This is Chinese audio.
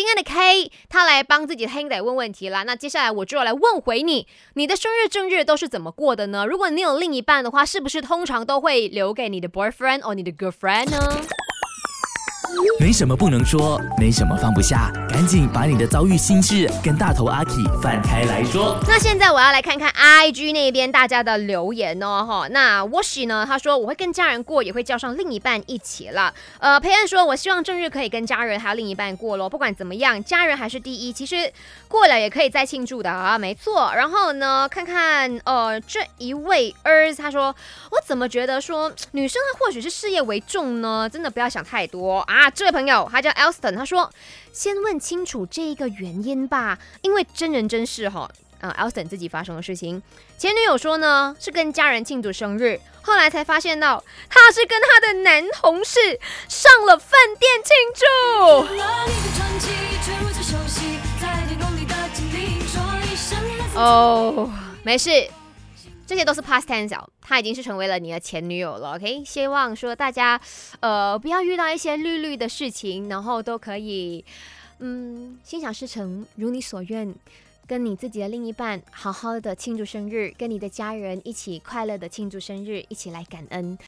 今天的 K 他来帮自己的 Handy 问问题啦。那接下来我就要来问回你，你的生日正日都是怎么过的呢？如果你有另一半的话，是不是通常都会留给你的 boyfriend or 你的 girlfriend 呢？没什么不能说，没什么放不下，赶紧把你的遭遇心事跟大头阿 K 放开来说。那现在我要来看看 IG 那边大家的留言哦，哈。那 Washi 呢？他说我会跟家人过，也会叫上另一半一起了。呃，培恩说，我希望正日可以跟家人还有另一半过咯。不管怎么样，家人还是第一。其实过了也可以再庆祝的啊，没错。然后呢，看看呃这一位 ers，他说我怎么觉得说女生她或许是事业为重呢？真的不要想太多啊。这位朋友他叫 Elston，他说先问清楚这一个原因吧，因为真人真事哈。呃，Elston 自己发生的事情，前女友说呢是跟家人庆祝生日，后来才发现到他是跟他的男同事上了饭店庆祝。哦，没事。这些都是 past tense，他已经是成为了你的前女友了。OK，希望说大家，呃，不要遇到一些绿绿的事情，然后都可以，嗯，心想事成，如你所愿，跟你自己的另一半好好的庆祝生日，跟你的家人一起快乐的庆祝生日，一起来感恩。